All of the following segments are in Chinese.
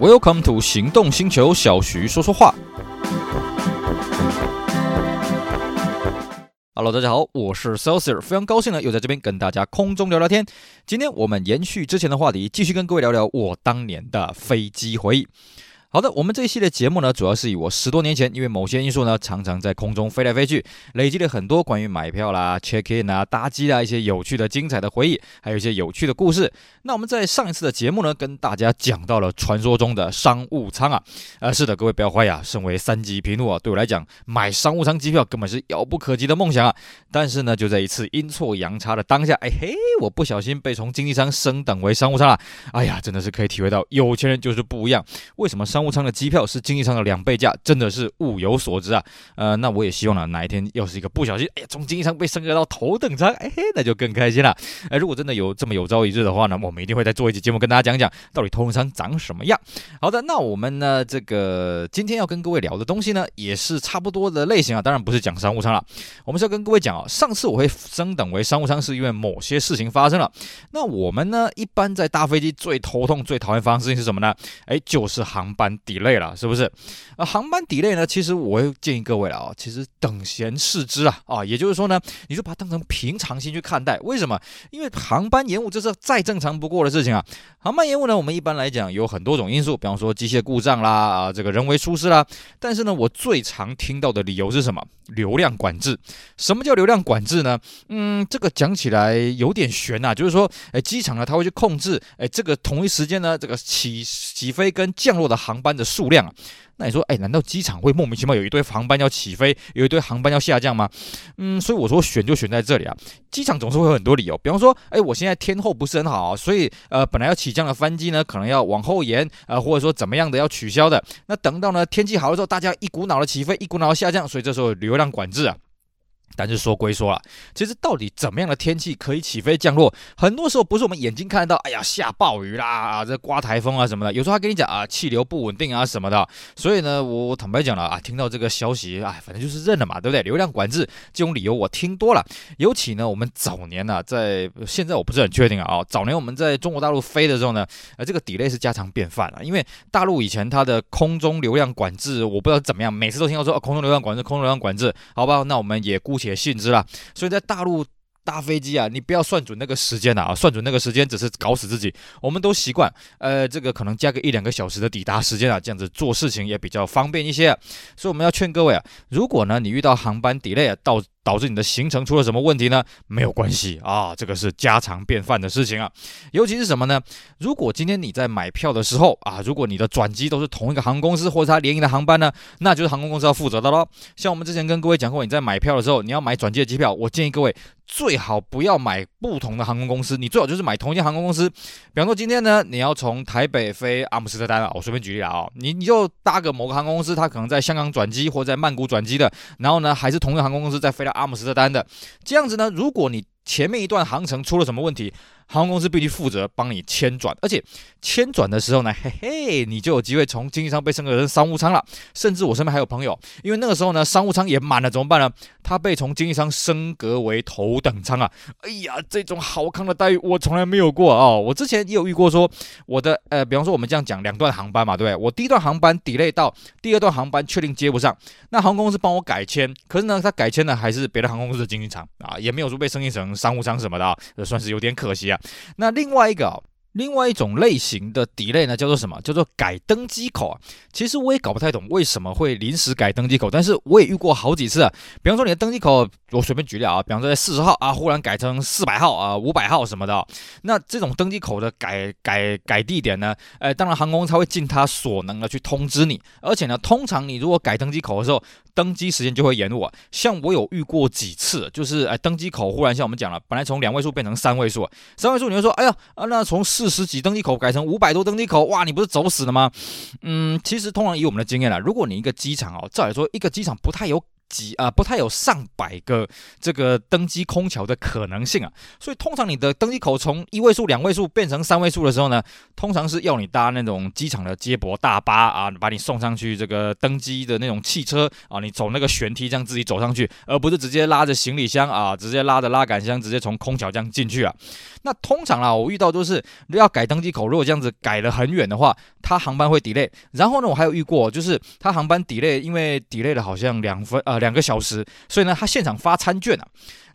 Welcome to 行动星球，小徐说说话。Hello，大家好，我是 c e l s i r 非常高兴呢，又在这边跟大家空中聊聊天。今天我们延续之前的话题，继续跟各位聊聊我当年的飞机回忆。好的，我们这一系列节目呢，主要是以我十多年前因为某些因素呢，常常在空中飞来飞去，累积了很多关于买票啦、check in 啊、搭机啊一些有趣的、精彩的回忆，还有一些有趣的故事。那我们在上一次的节目呢，跟大家讲到了传说中的商务舱啊，呃，是的，各位不要怀疑啊，身为三级贫农啊，对我来讲，买商务舱机票根本是遥不可及的梦想啊。但是呢，就在一次阴错阳差的当下，哎嘿，我不小心被从经济舱升等为商务舱了。哎呀，真的是可以体会到有钱人就是不一样。为什么商商务舱的机票是经济舱的两倍价？真的是物有所值啊！呃，那我也希望呢，哪一天要是一个不小心，哎呀，从经济舱被升格到头等舱，哎嘿，那就更开心了。哎，如果真的有这么有朝一日的话呢，我们一定会再做一期节目跟大家讲讲，到底头等舱长什么样。好的，那我们呢，这个今天要跟各位聊的东西呢，也是差不多的类型啊，当然不是讲商务舱了，我们是要跟各位讲啊，上次我会升等为商务舱，是因为某些事情发生了。那我们呢，一般在搭飞机最头痛、最讨厌发生事情是什么呢？哎，就是航班 delay。了，是不是？啊，航班抵赖呢？其实我建议各位了啊，其实等闲视之啊啊，也就是说呢，你就把它当成平常心去看待。为什么？因为航班延误这是再正常不过的事情啊。航班延误呢，我们一般来讲有很多种因素，比方说机械故障啦啊，这个人为疏失啦。但是呢，我最常听到的理由是什么？流量管制。什么叫流量管制呢？嗯，这个讲起来有点悬呐，就是说，哎，机场呢，它会去控制，哎，这个同一时间呢，这个起起飞跟降落的航航班的数量啊，那你说，哎，难道机场会莫名其妙有一堆航班要起飞，有一堆航班要下降吗？嗯，所以我说选就选在这里啊。机场总是会有很多理由，比方说，哎，我现在天候不是很好，所以呃，本来要起降的班机呢，可能要往后延，呃，或者说怎么样的要取消的。那等到呢天气好的时候，大家一股脑的起飞，一股脑的下降，所以这时候流量管制啊。但是说归说了，其实到底怎么样的天气可以起飞降落？很多时候不是我们眼睛看得到，哎呀下暴雨啦，啊这刮台风啊什么的。有时候他跟你讲啊气流不稳定啊什么的。所以呢，我坦白讲了啊，听到这个消息，哎，反正就是认了嘛，对不对？流量管制这种理由我听多了。尤其呢，我们早年呢、啊，在现在我不是很确定啊，早年我们在中国大陆飞的时候呢，呃，这个 delay 是家常便饭了。因为大陆以前它的空中流量管制，我不知道怎么样，每次都听到说、啊、空中流量管制，空中流量管制，好吧，那我们也且。也信之了，所以在大陆搭飞机啊，你不要算准那个时间了啊，算准那个时间只是搞死自己。我们都习惯，呃，这个可能加个一两个小时的抵达时间啊，这样子做事情也比较方便一些。所以我们要劝各位啊，如果呢你遇到航班 delay 啊，到导致你的行程出了什么问题呢？没有关系啊，这个是家常便饭的事情啊。尤其是什么呢？如果今天你在买票的时候啊，如果你的转机都是同一个航空公司或者它联营的航班呢，那就是航空公司要负责的喽。像我们之前跟各位讲过，你在买票的时候，你要买转机的机票，我建议各位最好不要买不同的航空公司，你最好就是买同一间航空公司。比方说今天呢，你要从台北飞阿姆斯特丹啊，我随便举例啊，你你就搭个某个航空公司，它可能在香港转机或者在曼谷转机的，然后呢，还是同一个航空公司再飞到。阿姆斯特丹的。这样子呢，如果你前面一段航程出了什么问题，航空公司必须负责帮你迁转，而且迁转的时候呢，嘿嘿，你就有机会从经济舱被升格成商务舱了。甚至我身边还有朋友，因为那个时候呢，商务舱也满了，怎么办呢？他被从经济舱升格为头等舱啊！哎呀，这种好康的待遇我从来没有过、哦！我之前也有遇过，说我的呃，比方说我们这样讲两段航班嘛，对不对？我第一段航班 delay 到第二段航班确定接不上，那航空公司帮我改签，可是呢，他改签的还是别的航空公司的经济舱啊，也没有说被升级成商务舱什么的啊，这算是有点可惜啊。那另外一个啊，另外一种类型的 delay 呢，叫做什么？叫做改登机口啊。其实我也搞不太懂为什么会临时改登机口，但是我也遇过好几次啊。比方说你的登机口，我随便举例啊，比方说在四十号啊，忽然改成四百号啊、五百号什么的。那这种登机口的改改改地点呢，呃，当然航空才会尽他所能的去通知你。而且呢，通常你如果改登机口的时候，登机时间就会延误啊，像我有遇过几次，就是哎，登机口忽然像我们讲了，本来从两位数变成三位数，三位数你会说，哎呀啊，那从四十几登机口改成五百多登机口，哇，你不是走死了吗？嗯，其实通常以我们的经验来，如果你一个机场哦，照理说一个机场不太有几啊，不太有上百个这个登机空桥的可能性啊。所以通常你的登机口从一位数、两位数变成三位数的时候呢，通常是要你搭那种机场的接驳大巴啊，把你送上去这个登机的那种汽车啊，你走那个旋梯这样自己走上去，而不是直接拉着行李箱啊，直接拉着拉杆箱直接从空桥这样进去啊。那通常啊，我遇到都是要改登机口，如果这样子改了很远的话，它航班会 delay。然后呢，我还有遇过，就是它航班 delay，因为 delay 了好像两分呃两个小时，所以呢，他现场发餐券啊。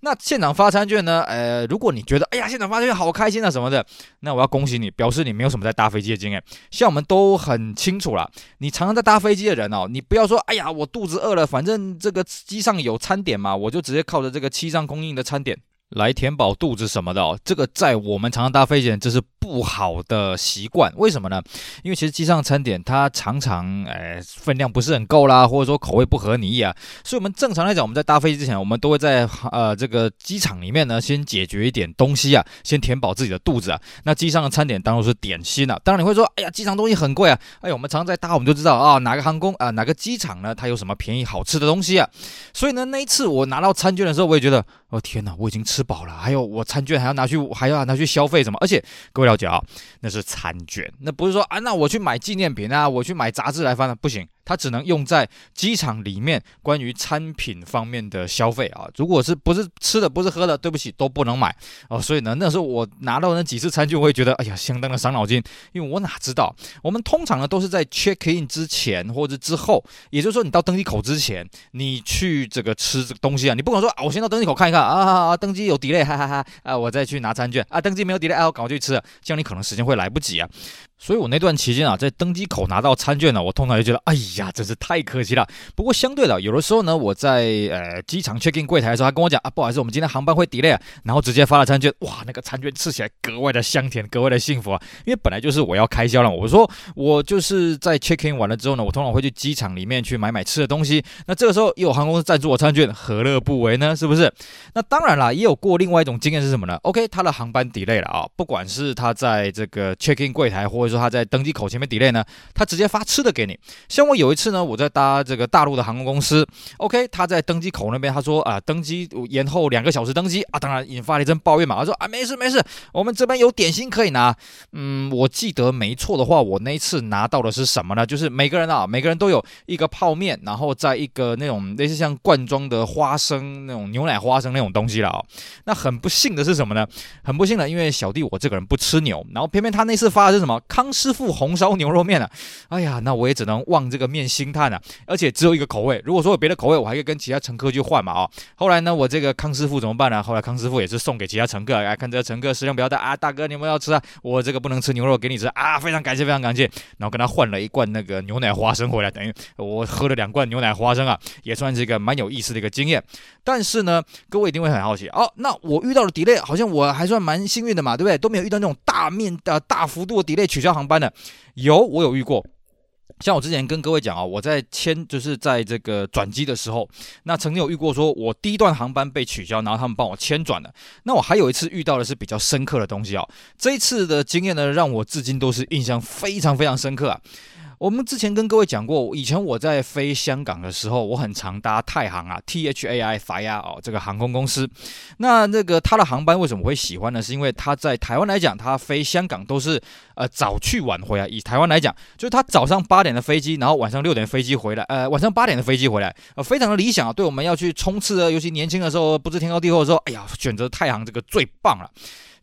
那现场发餐券呢，呃，如果你觉得哎呀现场发餐券好开心啊什么的，那我要恭喜你，表示你没有什么在搭飞机的经验。像我们都很清楚啦，你常常在搭飞机的人哦，你不要说哎呀我肚子饿了，反正这个机上有餐点嘛，我就直接靠着这个机上供应的餐点。来填饱肚子什么的哦，这个在我们常常搭飞机这是不好的习惯。为什么呢？因为其实机上餐点它常常哎分量不是很够啦，或者说口味不合你意啊。所以我们正常来讲，我们在搭飞机之前，我们都会在呃这个机场里面呢，先解决一点东西啊，先填饱自己的肚子啊。那机上的餐点当然是点心啊。当然你会说，哎呀，机场东西很贵啊。哎，我们常常在搭，我们就知道啊，哪个航空啊，哪个机场呢，它有什么便宜好吃的东西啊。所以呢，那一次我拿到餐券的时候，我也觉得，哦天哪，我已经吃饱了，还有我餐券还要拿去，还要拿去消费什么？而且各位了解啊，那是餐券，那不是说啊，那我去买纪念品啊，我去买杂志来翻了，不行。它只能用在机场里面关于餐品方面的消费啊，如果是不是吃的，不是喝的，对不起，都不能买哦。所以呢，那时候我拿到那几次餐具，我会觉得，哎呀，相当的伤脑筋，因为我哪知道，我们通常呢都是在 check in 之前或者之后，也就是说你到登机口之前，你去这个吃这个东西啊，你不可能说啊，我先到登机口看一看啊，啊，登机有 delay，哈哈哈，啊，我再去拿餐券啊，登机没有 delay，啊，我赶快去吃，这样你可能时间会来不及啊。所以我那段期间啊，在登机口拿到餐券呢，我通常就觉得，哎呀，真是太可惜了。不过相对的，有的时候呢，我在呃机场 check in 柜台的时候，他跟我讲啊，不好意思，我们今天航班会 delay 啊，然后直接发了餐券，哇，那个餐券吃起来格外的香甜，格外的幸福啊。因为本来就是我要开销了，我说我就是在 check in 完了之后呢，我通常会去机场里面去买买吃的东西。那这个时候又有航空公司赞助我餐券，何乐不为呢？是不是？那当然啦，也有过另外一种经验是什么呢？OK，他的航班 delay 了啊，不管是他在这个 check in 柜台，或者说他在登机口。前面 delay 呢，他直接发吃的给你。像我有一次呢，我在搭这个大陆的航空公司，OK，他在登机口那边，他说啊，登机延后两个小时登机啊，当然引发了一阵抱怨嘛。他说啊，没事没事，我们这边有点心可以拿。嗯，我记得没错的话，我那一次拿到的是什么呢？就是每个人啊，每个人都有一个泡面，然后在一个那种类似像罐装的花生那种牛奶花生那种东西了啊。那很不幸的是什么呢？很不幸的，因为小弟我这个人不吃牛，然后偏偏他那次发的是什么康师傅红烧牛肉面啊，哎呀，那我也只能望这个面兴叹啊，而且只有一个口味，如果说有别的口味，我还可以跟其他乘客去换嘛啊。后来呢，我这个康师傅怎么办呢？后来康师傅也是送给其他乘客，哎，看这个乘客食量比较大啊，大哥你们要吃啊，我这个不能吃牛肉，给你吃啊，非常感谢，非常感谢。然后跟他换了一罐那个牛奶花生回来，等于我喝了两罐牛奶花生啊，也算是一个蛮有意思的一个经验。但是呢，各位一定会很好奇哦，那我遇到了 delay，好像我还算蛮幸运的嘛，对不对？都没有遇到那种大面的、大幅度的 delay 取消航班的。有，我有遇过。像我之前跟各位讲啊，我在签就是在这个转机的时候，那曾经有遇过，说我第一段航班被取消，然后他们帮我签转了。那我还有一次遇到的是比较深刻的东西啊，这一次的经验呢，让我至今都是印象非常非常深刻啊。我们之前跟各位讲过，以前我在飞香港的时候，我很常搭太航啊，T H A I Thai 哦，这个航空公司。那那个它的航班为什么会喜欢呢？是因为它在台湾来讲，它飞香港都是呃早去晚回啊。以台湾来讲，就是它早上八点的飞机，然后晚上六点飞机回来，呃晚上八点的飞机回来，呃非常的理想啊。对我们要去冲刺啊，尤其年轻的时候不知天高地厚的时候，哎呀，选择太航这个最棒了。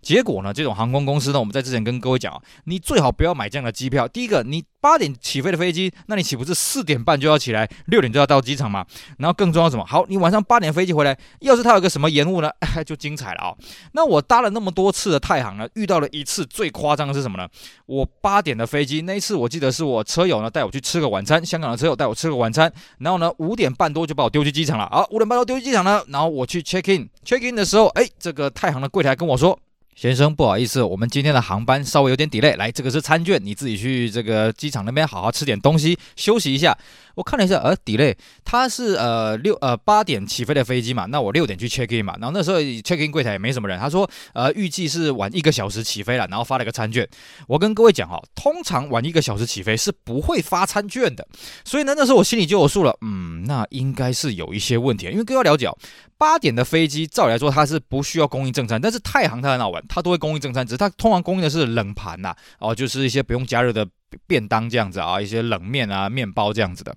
结果呢，这种航空公司呢，我们在之前跟各位讲，你最好不要买这样的机票。第一个，你八点起飞的飞机，那你岂不是四点半就要起来，六点就要到机场嘛？然后更重要什么？好，你晚上八点飞机回来，要是它有个什么延误呢，就精彩了啊、那我搭了那么多次的太行呢，遇到了一次最夸张的是什么呢？我八点的飞机，那一次我记得是我车友呢带我去吃个晚餐，香港的车友带我吃个晚餐，然后呢五点半多就把我丢去机场了啊！五点半多丢去机场呢，然后我去 check in，check in 的时候，哎，这个太行的柜台跟我说。先生，不好意思，我们今天的航班稍微有点 delay。来，这个是餐券，你自己去这个机场那边好好吃点东西，休息一下。我看了一下，呃，delay，它是呃六呃八点起飞的飞机嘛，那我六点去 check in 嘛，然后那时候 check in 柜台也没什么人，他说呃预计是晚一个小时起飞了，然后发了个餐券。我跟各位讲哈，通常晚一个小时起飞是不会发餐券的，所以呢那时候我心里就有数了，嗯，那应该是有一些问题，因为各位要了解哦，八点的飞机照理来说它是不需要供应正餐，但是太行它很好玩，它都会供应正餐，只是它通常供应的是冷盘呐，哦，就是一些不用加热的。便当这样子啊，一些冷面啊、面包这样子的，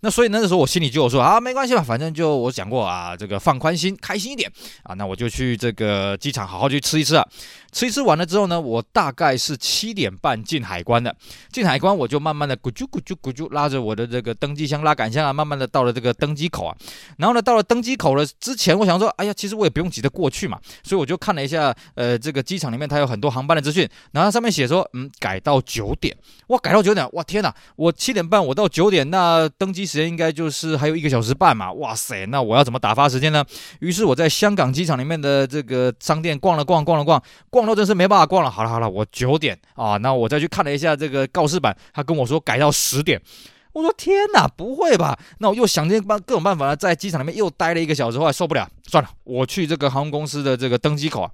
那所以那个时候我心里就有说啊，没关系吧，反正就我讲过啊，这个放宽心、开心一点啊，那我就去这个机场好好去吃一吃啊。吃一吃完了之后呢，我大概是七点半进海关的。进海关我就慢慢的咕啾咕啾咕啾拉着我的这个登机箱、拉杆箱啊，慢慢的到了这个登机口啊。然后呢，到了登机口了之前，我想说，哎呀，其实我也不用急着过去嘛，所以我就看了一下，呃，这个机场里面它有很多航班的资讯，然后上面写说，嗯，改到九点，哇，改到九点，哇，天哪，我七点半我到九点，那登机时间应该就是还有一个小时半嘛，哇塞，那我要怎么打发时间呢？于是我在香港机场里面的这个商店逛了逛，逛了逛，逛。逛到真是没办法逛了。好了好了，我九点啊，那我再去看了一下这个告示板，他跟我说改到十点。我说天哪，不会吧？那我又想尽办各种办法呢，在机场里面又待了一个小时，后来受不了，算了，我去这个航空公司的这个登机口啊。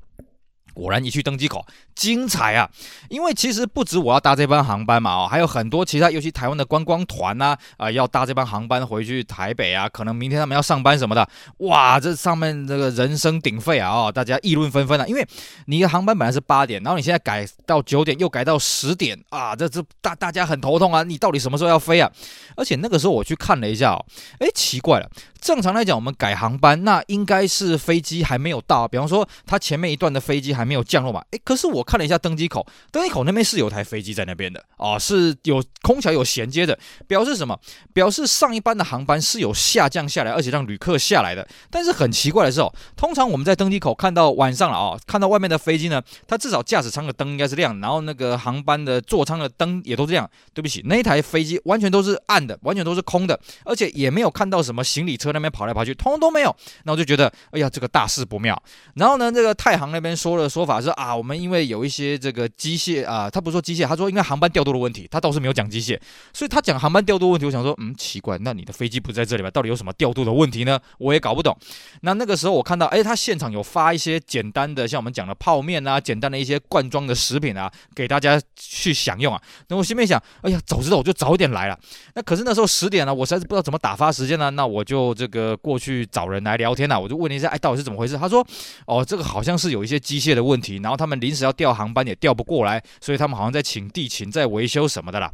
果然一去登机口，精彩啊！因为其实不止我要搭这班航班嘛，哦，还有很多其他，尤其台湾的观光团呐，啊、要搭这班航班回去台北啊，可能明天他们要上班什么的，哇，这上面这个人声鼎沸啊，哦，大家议论纷纷啊，因为你的航班本来是八点，然后你现在改到九点，又改到十点啊，这这大大家很头痛啊，你到底什么时候要飞啊？而且那个时候我去看了一下，哦，哎，奇怪了。正常来讲，我们改航班，那应该是飞机还没有到，比方说它前面一段的飞机还没有降落嘛。诶，可是我看了一下登机口，登机口那边是有台飞机在那边的啊，是有空桥有衔接的，表示什么？表示上一班的航班是有下降下来，而且让旅客下来的。但是很奇怪的是哦，通常我们在登机口看到晚上了啊，看到外面的飞机呢，它至少驾驶舱的灯应该是亮，然后那个航班的座舱的灯也都是亮。对不起，那一台飞机完全都是暗的，完全都是空的，而且也没有看到什么行李车。那边跑来跑去，通通都没有。那我就觉得，哎呀，这个大事不妙。然后呢，这个太行那边说了说法是啊，我们因为有一些这个机械啊，他不说机械，他说应该航班调度的问题，他倒是没有讲机械。所以他讲航班调度问题，我想说，嗯，奇怪，那你的飞机不在这里吧？到底有什么调度的问题呢？我也搞不懂。那那个时候我看到，哎，他现场有发一些简单的，像我们讲的泡面啊，简单的一些罐装的食品啊，给大家去享用啊。那我心里面想，哎呀，早知道我就早点来了。那可是那时候十点了，我实在是不知道怎么打发时间呢。那我就这个过去找人来聊天呐，我就问了一下，哎，到底是怎么回事？他说，哦，这个好像是有一些机械的问题，然后他们临时要调航班也调不过来，所以他们好像在请地勤在维修什么的啦。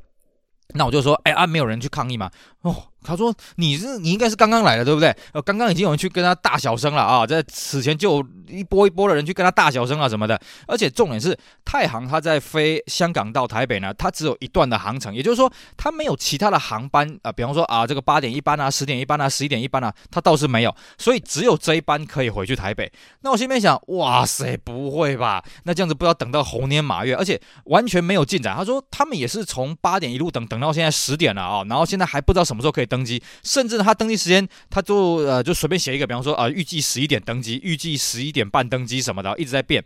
那我就说，哎啊，没有人去抗议吗？哦。他说：“你是你应该是刚刚来的，对不对？呃，刚刚已经有人去跟他大小声了啊，在此前就一波一波的人去跟他大小声啊什么的。而且重点是，太行他在飞香港到台北呢，它只有一段的航程，也就是说，它没有其他的航班啊、比方说啊，这个八点一班啊，十点一班啊，十一点一班啊，它倒是没有，所以只有这一班可以回去台北。那我心里面想，哇塞，不会吧？那这样子不知道等到猴年马月，而且完全没有进展。他说他们也是从八点一路等等到现在十点了啊，然后现在还不知道什么时候可以。”登机，甚至他登机时间，他就呃就随便写一个，比方说啊，预计十一点登机，预计十一点半登机什么的，一直在变。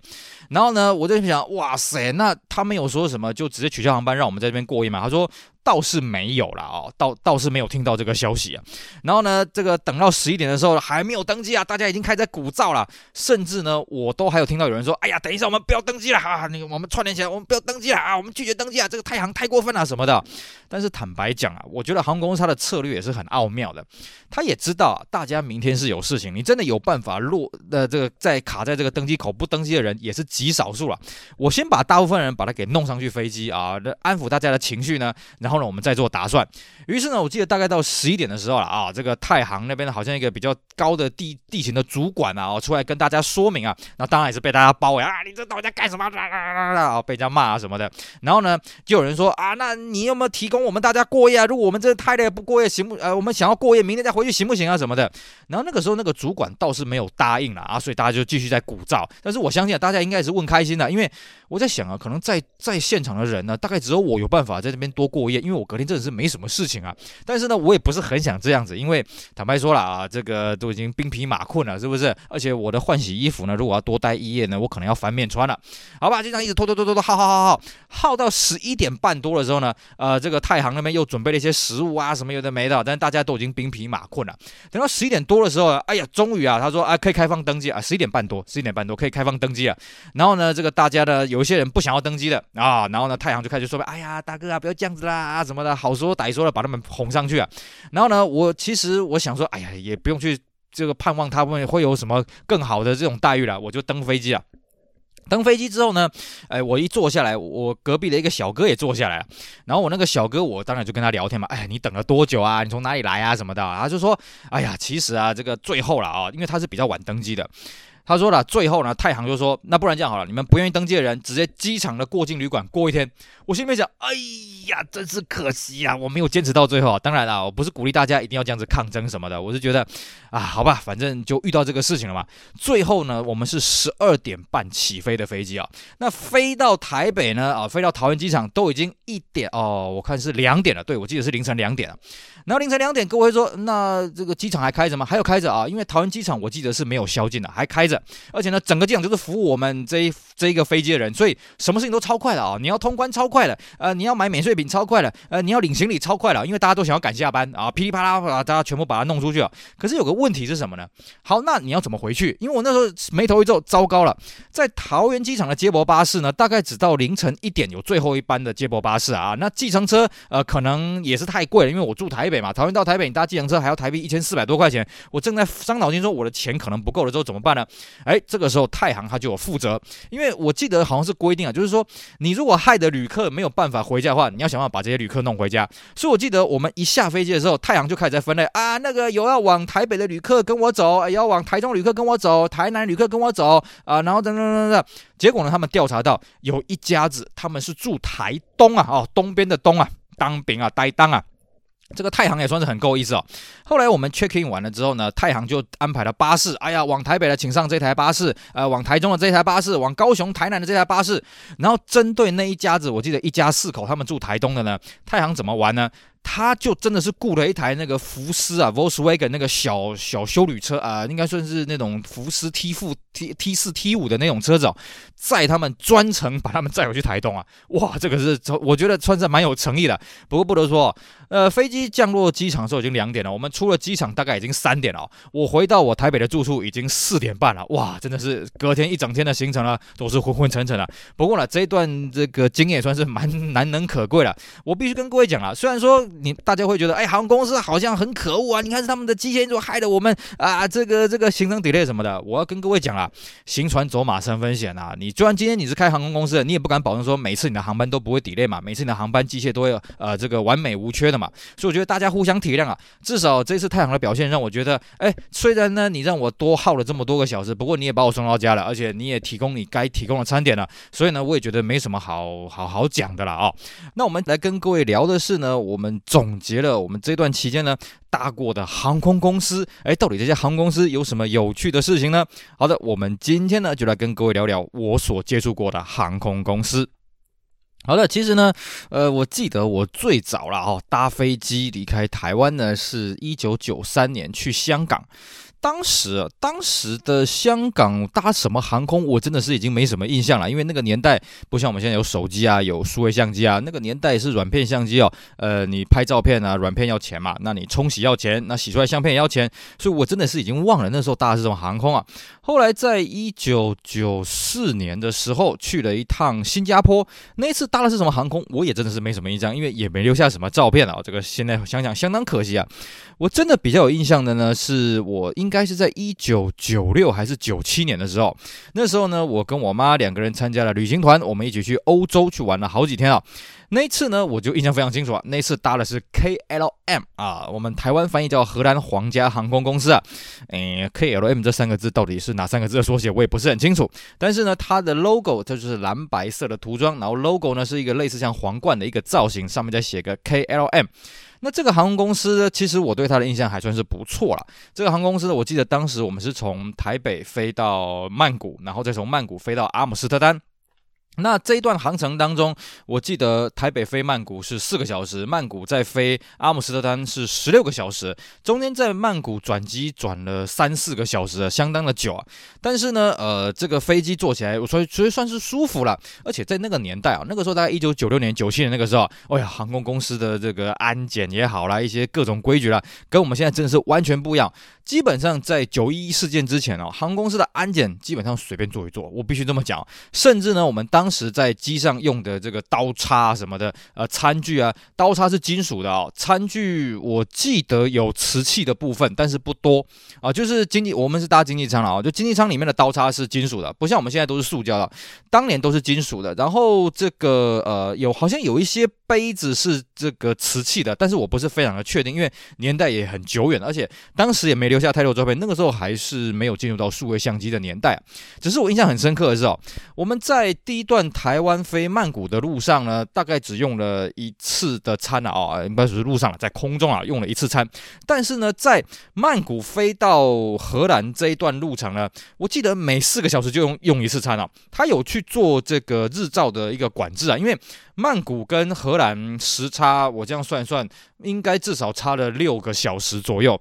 然后呢，我就想，哇塞，那他没有说什么，就直接取消航班，让我们在这边过夜嘛？他说。倒是没有了哦，倒倒是没有听到这个消息啊。然后呢，这个等到十一点的时候还没有登机啊，大家已经开始在鼓噪了。甚至呢，我都还有听到有人说：“哎呀，等一下，我们不要登机了啊！那个我们串联起来，我们不要登机了啊！我们拒绝登机啊！这个太行太过分了什么的。”但是坦白讲啊，我觉得航空公司它的策略也是很奥妙的。他也知道，大家明天是有事情，你真的有办法落的这个在卡在这个登机口不登机的人也是极少数了。我先把大部分人把他给弄上去飞机啊，安抚大家的情绪呢，然后呢，我们再做打算。于是呢，我记得大概到十一点的时候了啊，这个太行那边好像一个比较高的地地形的主管啊，出来跟大家说明啊，那当然也是被大家包围啊，你这到底在干什么？啊，被人家骂啊什么的。然后呢，就有人说啊，那你有没有提供我们大家过夜啊？如果我们真的太累不过夜行不？呃，我们想要过夜，明天再回去行不行啊？什么的。然后那个时候那个主管倒是没有答应了啊，所以大家就继续在鼓噪。但是我相信啊，大家应该也是问开心的，因为我在想啊，可能在在现场的人呢，大概只有我有办法在这边多过夜。因为我隔天真的是没什么事情啊。但是呢，我也不是很想这样子，因为坦白说了啊，这个都已经兵疲马困了，是不是？而且我的换洗衣服呢，如果要多待一夜呢，我可能要翻面穿了。好吧，就这样一直拖拖拖拖拖，耗耗耗耗，耗到十一点半多的时候呢，呃，这个太行那边又准备了一些食物啊，什么有的没的，但是大家都已经兵疲马困了。等到十一点多的时候，哎呀，终于啊，他说啊，可以开放登记啊，十一点半多，十一点半多可以开放登记啊。然后呢，这个大家呢，有一些人不想要登机的啊，然后呢，太行就开始说，哎呀，大哥啊，不要这样子啦，啊什么的，好说歹说的把他们哄上去啊。然后呢，我其实我想说，哎呀，也不用去这个盼望他们会有什么更好的这种待遇了，我就登飞机了。登飞机之后呢，哎，我一坐下来，我隔壁的一个小哥也坐下来了。然后我那个小哥，我当然就跟他聊天嘛。哎，你等了多久啊？你从哪里来啊？什么的？他就说，哎呀，其实啊，这个最后了啊，因为他是比较晚登机的。他说了，最后呢，太行就说，那不然这样好了，你们不愿意登机的人，直接机场的过境旅馆过一天。我心里面想，哎呀，真是可惜呀，我没有坚持到最后啊。当然了，我不是鼓励大家一定要这样子抗争什么的，我是觉得，啊，好吧，反正就遇到这个事情了嘛。最后呢，我们是十二点半起飞的飞机啊，那飞到台北呢，啊，飞到桃园机场都已经一点哦，我看是两点了，对，我记得是凌晨两点了。然后凌晨两点，各位说，那这个机场还开着吗？还有开着啊，因为桃园机场我记得是没有宵禁的，还开着。而且呢，整个机场就是服务我们这一这一个飞机的人，所以什么事情都超快的啊！你要通关超快的，呃，你要买免税品超快了，呃，你要领行李超快了，因为大家都想要赶下班啊，噼里啪啦把大家全部把它弄出去了。可是有个问题是什么呢？好，那你要怎么回去？因为我那时候眉头一皱，糟糕了，在桃园机场的接驳巴士呢，大概只到凌晨一点有最后一班的接驳巴士啊。那计程车呃，可能也是太贵了，因为我住台北嘛，桃园到台北你搭计程车还要台币一千四百多块钱，我正在伤脑筋说我的钱可能不够了之后怎么办呢？哎，这个时候太行他就有负责，因为我记得好像是规定啊，就是说你如果害得旅客没有办法回家的话，你要想要把这些旅客弄回家。所以我记得我们一下飞机的时候，太阳就开始在分类啊，那个有要往台北的旅客跟我走，要往台中旅客跟我走，台南旅客跟我走啊，然后等等等等，结果呢，他们调查到有一家子他们是住台东啊，哦，东边的东啊，当兵啊，呆当啊。这个太行也算是很够意思哦。后来我们 check in 完了之后呢，太行就安排了巴士。哎呀，往台北的请上这台巴士，呃，往台中的这台巴士，往高雄、台南的这台巴士。然后针对那一家子，我记得一家四口，他们住台东的呢，太行怎么玩呢？他就真的是雇了一台那个福斯啊，Volkswagen 那个小小休旅车啊，应该算是那种福斯 T 4 T T 四 T 五的那种车子哦，载他们专程把他们载回去台东啊，哇，这个是我觉得算是蛮有诚意的。不过不得说，呃，飞机降落机场的时候已经两点了，我们出了机场大概已经三点了，我回到我台北的住处已经四点半了，哇，真的是隔天一整天的行程了，都是昏昏沉沉的。不过呢，这一段这个经验也算是蛮难能可贵了。我必须跟各位讲啊，虽然说。你大家会觉得，哎，航空公司好像很可恶啊！你看是他们的机械就害得我们啊，这个这个行程 delay 什么的。我要跟各位讲啊，行船走马三分险啊！你就算今天你是开航空公司的，你也不敢保证说每次你的航班都不会 delay 嘛，每次你的航班机械都会呃这个完美无缺的嘛。所以我觉得大家互相体谅啊。至少这次太行的表现让我觉得，哎，虽然呢你让我多耗了这么多个小时，不过你也把我送到家了，而且你也提供你该提供的餐点了。所以呢，我也觉得没什么好好好讲的了啊、那我们来跟各位聊的是呢，我们。总结了我们这段期间呢搭过的航空公司，哎，到底这些航空公司有什么有趣的事情呢？好的，我们今天呢就来跟各位聊聊我所接触过的航空公司。好的，其实呢，呃，我记得我最早了哦，搭飞机离开台湾呢，是一九九三年去香港。当时，当时的香港搭什么航空，我真的是已经没什么印象了，因为那个年代不像我们现在有手机啊，有数位相机啊，那个年代是软片相机哦，呃，你拍照片啊，软片要钱嘛，那你冲洗要钱，那洗出来相片也要钱，所以我真的是已经忘了那时候搭的是什么航空啊。后来在一九九四年的时候去了一趟新加坡，那一次搭的是什么航空，我也真的是没什么印象，因为也没留下什么照片啊，这个现在想想相当可惜啊。我真的比较有印象的呢，是我应应该是在一九九六还是九七年的时候，那时候呢，我跟我妈两个人参加了旅行团，我们一起去欧洲去玩了好几天啊。那一次呢，我就印象非常清楚啊，那次搭的是 KLM 啊，我们台湾翻译叫荷兰皇家航空公司啊。诶，KLM 这三个字到底是哪三个字的缩写，我也不是很清楚。但是呢，它的 logo 这就是蓝白色的涂装，然后 logo 呢是一个类似像皇冠的一个造型，上面再写个 KLM。那这个航空公司呢，其实我对它的印象还算是不错了。这个航空公司呢，我记得当时我们是从台北飞到曼谷，然后再从曼谷飞到阿姆斯特丹。那这一段航程当中，我记得台北飞曼谷是四个小时，曼谷再飞阿姆斯特丹是十六个小时，中间在曼谷转机转了三四个小时，相当的久啊。但是呢，呃，这个飞机坐起来，我说其实算是舒服了。而且在那个年代啊，那个时候大概一九九六年、九七年那个时候，哎呀，航空公司的这个安检也好啦，一些各种规矩啦，跟我们现在真的是完全不一样。基本上在九一一事件之前哦，航空公司的安检基本上随便做一做，我必须这么讲。甚至呢，我们当时在机上用的这个刀叉什么的，呃，餐具啊，刀叉是金属的哦，餐具我记得有瓷器的部分，但是不多啊。就是经济，我们是搭经济舱了啊，就经济舱里面的刀叉是金属的，不像我们现在都是塑胶的，当年都是金属的。然后这个呃，有好像有一些杯子是这个瓷器的，但是我不是非常的确定，因为年代也很久远，而且当时也没留下太多照片。那个时候还是没有进入到数位相机的年代啊。只是我印象很深刻的是哦，我们在第一段。台湾飞曼谷的路上呢，大概只用了一次的餐啊，哦，不是路上了，在空中啊用了一次餐。但是呢，在曼谷飞到荷兰这一段路程呢，我记得每四个小时就用用一次餐啊。他有去做这个日照的一个管制啊，因为曼谷跟荷然时差，我这样算算，应该至少差了六个小时左右。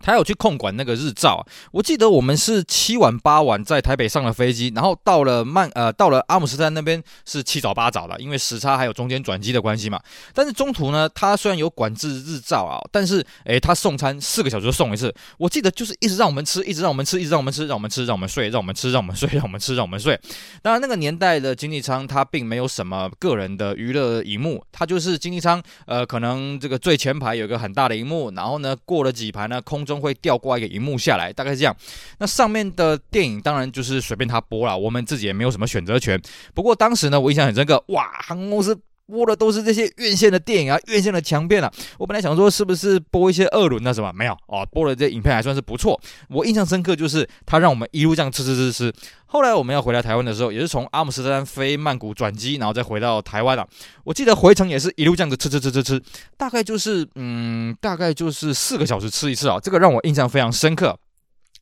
他有去控管那个日照，我记得我们是七晚八晚在台北上了飞机，然后到了曼呃到了阿姆斯特丹那边是七早八早了，因为时差还有中间转机的关系嘛。但是中途呢，他虽然有管制日照啊，但是诶，他送餐四个小时送一次，我记得就是一直让我们吃，一直让我们吃，一直让我们吃，让我们吃，让我们睡，让我们吃，让我们睡，让我们吃，让我们睡。当然那个年代的经济舱它并没有什么个人的娱乐荧幕，它就是经济舱，呃，可能这个最前排有个很大的荧幕，然后呢过了几排呢空中。会吊挂一个荧幕下来，大概是这样。那上面的电影当然就是随便他播了，我们自己也没有什么选择权。不过当时呢，我印象很深刻，哇，航空公司播的都是这些院线的电影啊，院线的强片啊。我本来想说是不是播一些二轮啊什么，没有哦，播的这影片还算是不错。我印象深刻就是他让我们一路这样吃吃吃吃。后来我们要回来台湾的时候，也是从阿姆斯特丹飞曼谷转机，然后再回到台湾了。我记得回程也是一路这样子吃吃吃吃吃，大概就是嗯，大概就是四个小时吃一次啊，这个让我印象非常深刻。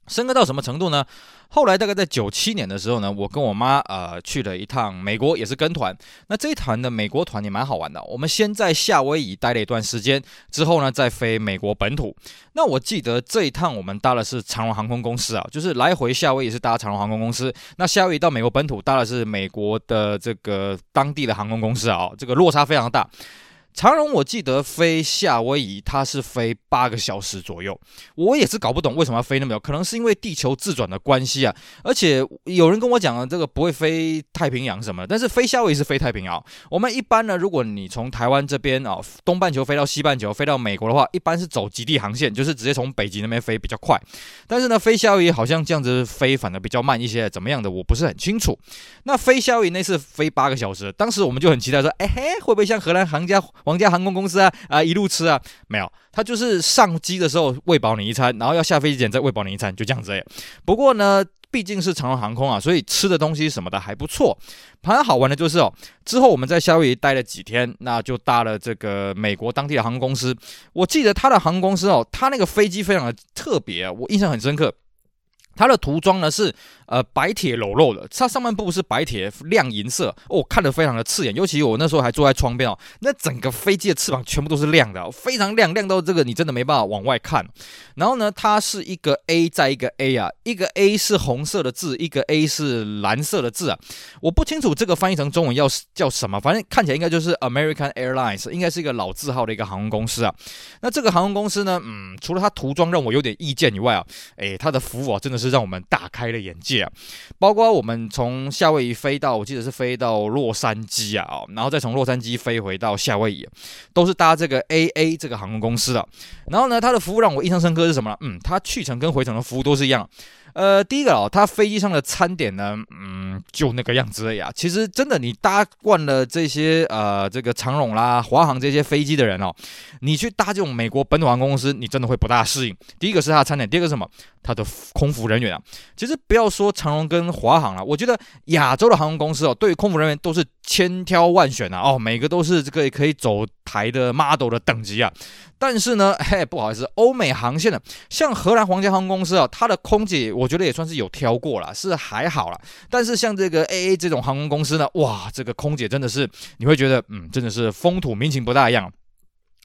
深刻到什么程度呢？后来大概在九七年的时候呢，我跟我妈呃去了一趟美国，也是跟团。那这一团的美国团也蛮好玩的。我们先在夏威夷待了一段时间，之后呢再飞美国本土。那我记得这一趟我们搭的是长荣航空公司啊，就是来回夏威夷是搭长荣航空公司。那夏威夷到美国本土搭的是美国的这个当地的航空公司啊，这个落差非常大。长荣我记得飞夏威夷，它是飞八个小时左右。我也是搞不懂为什么要飞那么久，可能是因为地球自转的关系啊。而且有人跟我讲了，这个不会飞太平洋什么的，但是飞夏威夷是飞太平洋。我们一般呢，如果你从台湾这边啊东半球飞到西半球，飞到美国的话，一般是走极地航线，就是直接从北极那边飞比较快。但是呢，飞夏威夷好像这样子飞反而比较慢一些，怎么样的我不是很清楚。那飞夏威夷那次飞八个小时，当时我们就很期待说，哎嘿，会不会像荷兰航家？皇家航空公司啊啊，一路吃啊，没有，他就是上机的时候喂饱你一餐，然后要下飞机前再喂饱你一餐，就这样子。不过呢，毕竟是长荣航空啊，所以吃的东西什么的还不错。蛮好玩的就是哦，之后我们在夏威夷待了几天，那就搭了这个美国当地的航空公司。我记得他的航空公司哦，他那个飞机非常的特别啊，我印象很深刻。它的涂装呢是呃白铁裸露的，它上半部是白铁亮银色哦，看得非常的刺眼。尤其我那时候还坐在窗边哦，那整个飞机的翅膀全部都是亮的，非常亮，亮到这个你真的没办法往外看。然后呢，它是一个 A 再一个 A 啊，一个 A 是红色的字，一个 A 是蓝色的字啊。我不清楚这个翻译成中文要叫什么，反正看起来应该就是 American Airlines，应该是一个老字号的一个航空公司啊。那这个航空公司呢，嗯，除了它涂装让我有点意见以外啊，诶，它的服务啊真的。是让我们大开了眼界包括我们从夏威夷飞到，我记得是飞到洛杉矶啊，然后再从洛杉矶飞回到夏威夷，都是搭这个 AA 这个航空公司的。然后呢，它的服务让我印象深刻是什么呢？嗯，它去程跟回程的服务都是一样。呃，第一个哦，它飞机上的餐点呢，嗯，就那个样子而已啊。其实真的，你搭惯了这些呃，这个长荣啦、华航这些飞机的人哦，你去搭这种美国本土航空公司，你真的会不大适应。第一个是它的餐点，第二个是什么？它的空服人员啊。其实不要说长荣跟华航了，我觉得亚洲的航空公司哦，对于空服人员都是千挑万选啊。哦，每个都是这个可以走台的 model 的等级啊。但是呢，嘿，不好意思，欧美航线的，像荷兰皇家航空公司啊，它的空姐我觉得也算是有挑过了，是还好了。但是像这个 AA 这种航空公司呢，哇，这个空姐真的是你会觉得，嗯，真的是风土民情不大一样。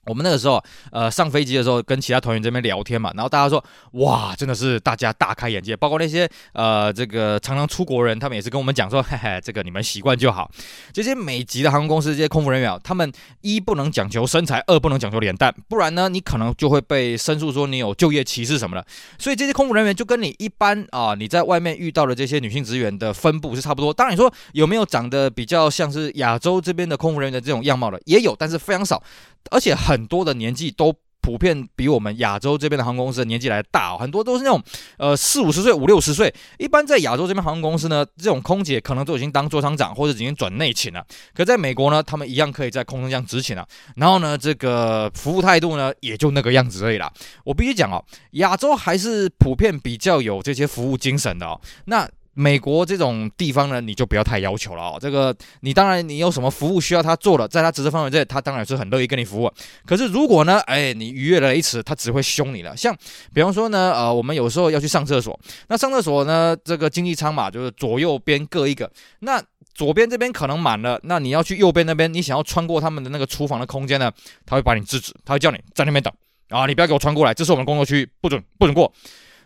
我们那个时候，呃，上飞机的时候跟其他团员这边聊天嘛，然后大家说，哇，真的是大家大开眼界，包括那些呃，这个常常出国人，他们也是跟我们讲说，嘿嘿，这个你们习惯就好。这些美籍的航空公司这些空服人员，他们一不能讲求身材，二不能讲求脸蛋，不然呢，你可能就会被申诉说你有就业歧视什么的。所以这些空服人员就跟你一般啊，你在外面遇到的这些女性职员的分布是差不多。当然你说有没有长得比较像是亚洲这边的空服人员的这种样貌的，也有，但是非常少。而且很多的年纪都普遍比我们亚洲这边的航空公司的年纪来大哦，很多都是那种呃四五十岁、五六十岁。一般在亚洲这边航空公司呢，这种空姐可能都已经当座舱长或者已经转内勤了。可在美国呢，他们一样可以在空中这样执勤了。然后呢，这个服务态度呢，也就那个样子而已啦。我必须讲哦，亚洲还是普遍比较有这些服务精神的哦。那。美国这种地方呢，你就不要太要求了哦。这个你当然你有什么服务需要他做的，在他职责范围内，他当然是很乐意跟你服务。可是如果呢，哎，你逾越了一尺，他只会凶你了。像比方说呢，呃，我们有时候要去上厕所，那上厕所呢，这个经济舱嘛，就是左右边各一个。那左边这边可能满了，那你要去右边那边，你想要穿过他们的那个厨房的空间呢，他会把你制止，他会叫你在那边等啊，你不要给我穿过来，这是我们工作区，不准不准过。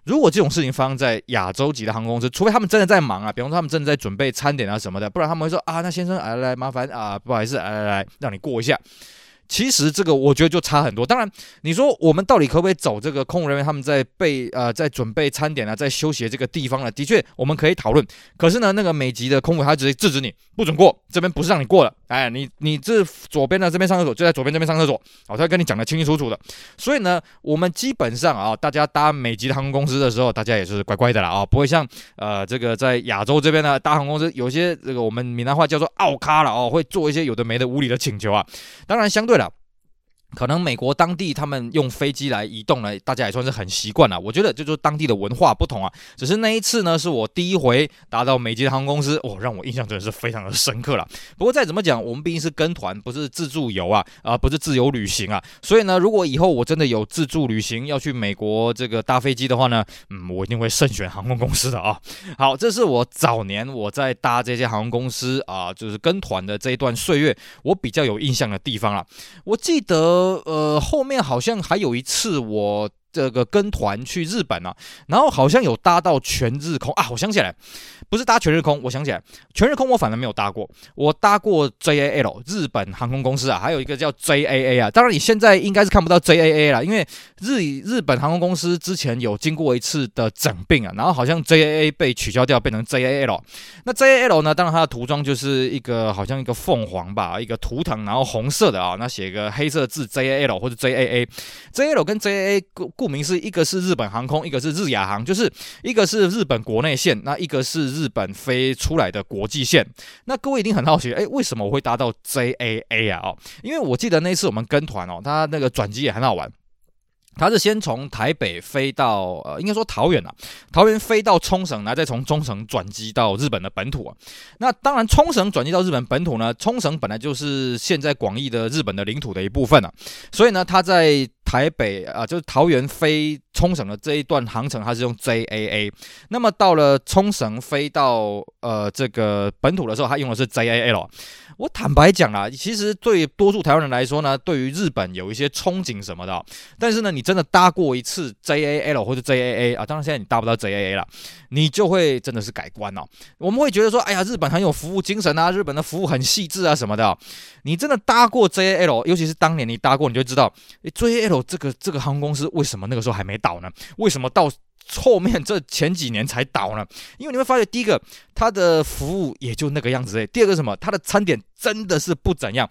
如果这种事情发生在亚洲级的航空公司，除非他们真的在忙啊，比方说他们真的在准备餐点啊什么的，不然他们会说啊，那先生，来来来，麻烦啊，不好意思，来来来，让你过一下。其实这个我觉得就差很多。当然，你说我们到底可不可以走这个空服人员他们在备呃在准备餐点啊，在休息的这个地方呢？的确我们可以讨论。可是呢，那个美籍的空服他直接制止你不准过，这边不是让你过的。哎，你你这左边的这边上厕所就在左边这边上厕所，哦，他跟你讲的清清楚楚的。所以呢，我们基本上啊，大家搭美籍的航空公司的时候，大家也是乖乖的啦啊，不会像呃这个在亚洲这边呢，搭航空公司有些这个我们闽南话叫做奥咖了哦，会做一些有的没的无理的请求啊。当然，相对了。可能美国当地他们用飞机来移动呢，大家也算是很习惯了。我觉得就是当地的文化不同啊。只是那一次呢，是我第一回搭到美籍的航空公司，哦，让我印象真的是非常的深刻了。不过再怎么讲，我们毕竟是跟团，不是自助游啊，啊，不是自由旅行啊。所以呢，如果以后我真的有自助旅行要去美国这个搭飞机的话呢，嗯，我一定会慎选航空公司的啊。好，这是我早年我在搭这些航空公司啊，就是跟团的这一段岁月，我比较有印象的地方了。我记得。呃呃，后面好像还有一次我。这个跟团去日本啊，然后好像有搭到全日空啊，我想起来，不是搭全日空，我想起来，全日空我反而没有搭过，我搭过 JAL 日本航空公司啊，还有一个叫 JAA 啊，当然你现在应该是看不到 JAA 了，因为日日本航空公司之前有经过一次的整并啊，然后好像 JAA 被取消掉，变成 JAL，那 JAL 呢，当然它的涂装就是一个好像一个凤凰吧，一个图腾，然后红色的啊，那写个黑色字 JAL 或者 JAA，JAL 跟 JAA 顾顾名是一个是日本航空，一个是日亚航，就是一个是日本国内线，那一个是日日本飞出来的国际线。那各位一定很好奇，哎，为什么我会搭到 JAA 啊？哦，因为我记得那次我们跟团哦，他那个转机也很好玩。他是先从台北飞到呃，应该说桃园啊，桃园飞到冲绳，然后再从冲绳转机到日本的本土啊。那当然，冲绳转机到日本本土呢，冲绳本来就是现在广义的日本的领土的一部分啊，所以呢，他在台北啊，就是桃园飞冲绳的这一段航程，它是用 JAA。那么到了冲绳飞到呃这个本土的时候，它用的是 JAL。我坦白讲啊，其实对多数台湾人来说呢，对于日本有一些憧憬什么的。但是呢，你真的搭过一次 JAL 或者 JAA 啊，当然现在你搭不到 JAA 了，你就会真的是改观哦。我们会觉得说，哎呀，日本很有服务精神啊，日本的服务很细致啊什么的。你真的搭过 JAL，尤其是当年你搭过，你就知道，，JAL 这个这个航空公司为什么那个时候还没倒呢？为什么到？后面这前几年才倒呢，因为你会发现，第一个它的服务也就那个样子诶，第二个什么，它的餐点真的是不怎样。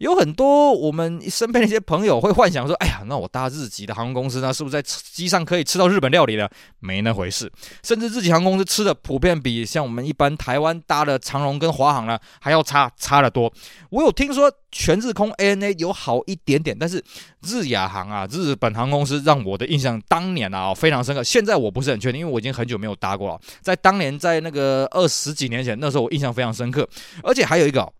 有很多我们身边的一些朋友会幻想说，哎呀，那我搭日籍的航空公司呢，是不是在机上可以吃到日本料理呢？没那回事，甚至日籍航空公司吃的普遍比像我们一般台湾搭的长荣跟华航呢还要差，差得多。我有听说全日空 ANA 有好一点点，但是日亚航啊，日本航空公司让我的印象当年啊非常深刻，现在我不是很确定，因为我已经很久没有搭过了。在当年，在那个二十几年前，那时候我印象非常深刻。而且还有一个，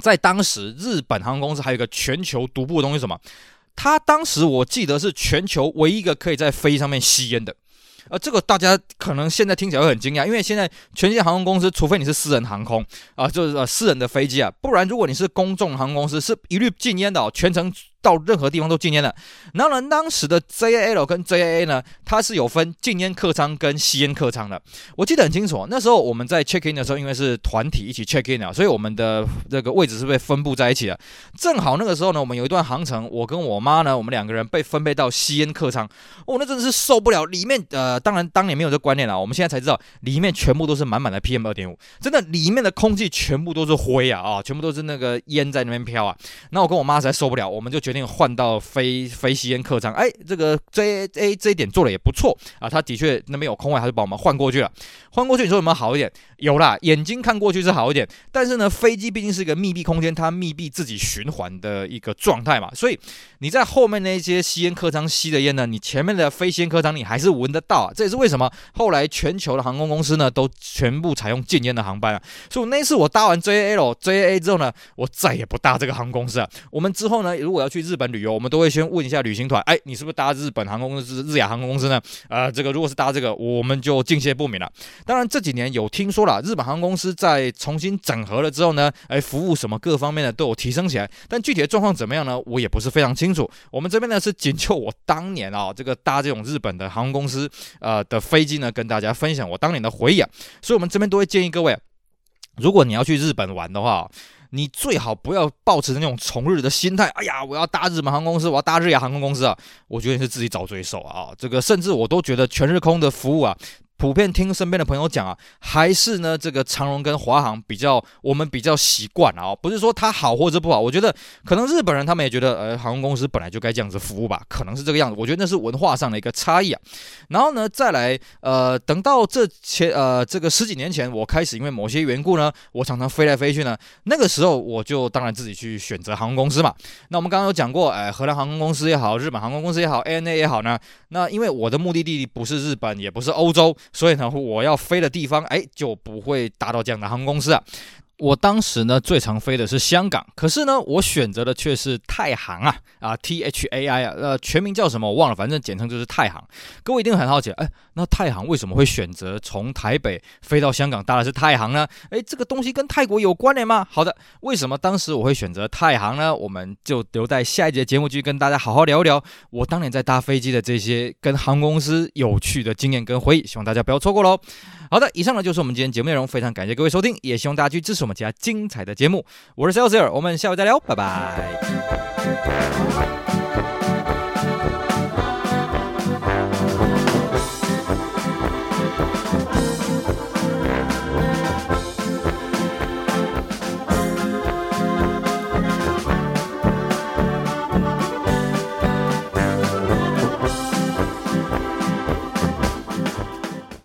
在当时日本航空公司还有一个全球独步的东西，什么？他当时我记得是全球唯一一个可以在飞机上面吸烟的。呃，这个大家可能现在听起来会很惊讶，因为现在全世界航空公司，除非你是私人航空啊，就是呃私人的飞机啊，不然如果你是公众航空公司，是一律禁烟的哦，全程。到任何地方都禁烟的。然后呢，当时的 JAL 跟 JAA 呢，它是有分禁烟客舱跟吸烟客舱的。我记得很清楚，那时候我们在 check in 的时候，因为是团体一起 check in 啊，所以我们的这个位置是被分布在一起的。正好那个时候呢，我们有一段航程，我跟我妈呢，我们两个人被分配到吸烟客舱。哦，那真的是受不了，里面呃，当然当年没有这观念了，我们现在才知道，里面全部都是满满的 PM 二点五，真的里面的空气全部都是灰啊啊，全部都是那个烟在那边飘啊。那我跟我妈实在受不了，我们就决决定换到。非非吸烟客舱，哎，这个 JAA 这一点做的也不错啊，他的确那边有空位，他就把我们换过去了。换过去，你说有没有好一点？有啦，眼睛看过去是好一点，但是呢，飞机毕竟是一个密闭空间，它密闭自己循环的一个状态嘛，所以你在后面那些吸烟客舱吸的烟呢，你前面的非吸烟客舱你还是闻得到啊。这也是为什么后来全球的航空公司呢都全部采用禁烟的航班啊。所以那次我搭完 JAL JAA 之后呢，我再也不搭这个航空公司了。我们之后呢，如果要去日本旅游，我们都会先问一下旅行团，哎，你是不是搭日本航空公司、日亚航空公司呢？呃，这个如果是搭这个，我们就敬谢不敏了。当然这几年有听说了，日本航空公司在重新整合了之后呢，哎，服务什么各方面的都有提升起来，但具体的状况怎么样呢？我也不是非常清楚。我们这边呢是仅就我当年啊，这个搭这种日本的航空公司呃的飞机呢，跟大家分享我当年的回忆啊。所以我们这边都会建议各位，如果你要去日本玩的话，你最好不要抱持那种从日的心态。哎呀，我要搭日本航空公司，我要搭日亚航空公司啊！我觉得你是自己找罪受啊！这个甚至我都觉得全日空的服务啊。普遍听身边的朋友讲啊，还是呢这个长荣跟华航比较，我们比较习惯啊，不是说它好或者不好。我觉得可能日本人他们也觉得，呃，航空公司本来就该这样子服务吧，可能是这个样子。我觉得那是文化上的一个差异啊。然后呢，再来，呃，等到这前呃这个十几年前，我开始因为某些缘故呢，我常常飞来飞去呢，那个时候我就当然自己去选择航空公司嘛。那我们刚刚有讲过，哎，荷兰航空公司也好，日本航空公司也好，ANA 也好呢，那因为我的目的地不是日本，也不是欧洲。所以呢，我要飞的地方，哎，就不会达到这样的航空公司啊。我当时呢，最常飞的是香港，可是呢，我选择的却是太行啊啊，T H A I 啊，呃，全名叫什么我忘了，反正简称就是太行。各位一定很好奇，哎，那太行为什么会选择从台北飞到香港搭的是太行呢？哎，这个东西跟泰国有关联吗？好的，为什么当时我会选择太行呢？我们就留在下一节节目去跟大家好好聊一聊我当年在搭飞机的这些跟航空公司有趣的经验跟回忆，希望大家不要错过喽。好的，以上呢就是我们今天节目内容，非常感谢各位收听，也希望大家去支持我们其他精彩的节目。我是 sales，我们下回再聊，拜拜。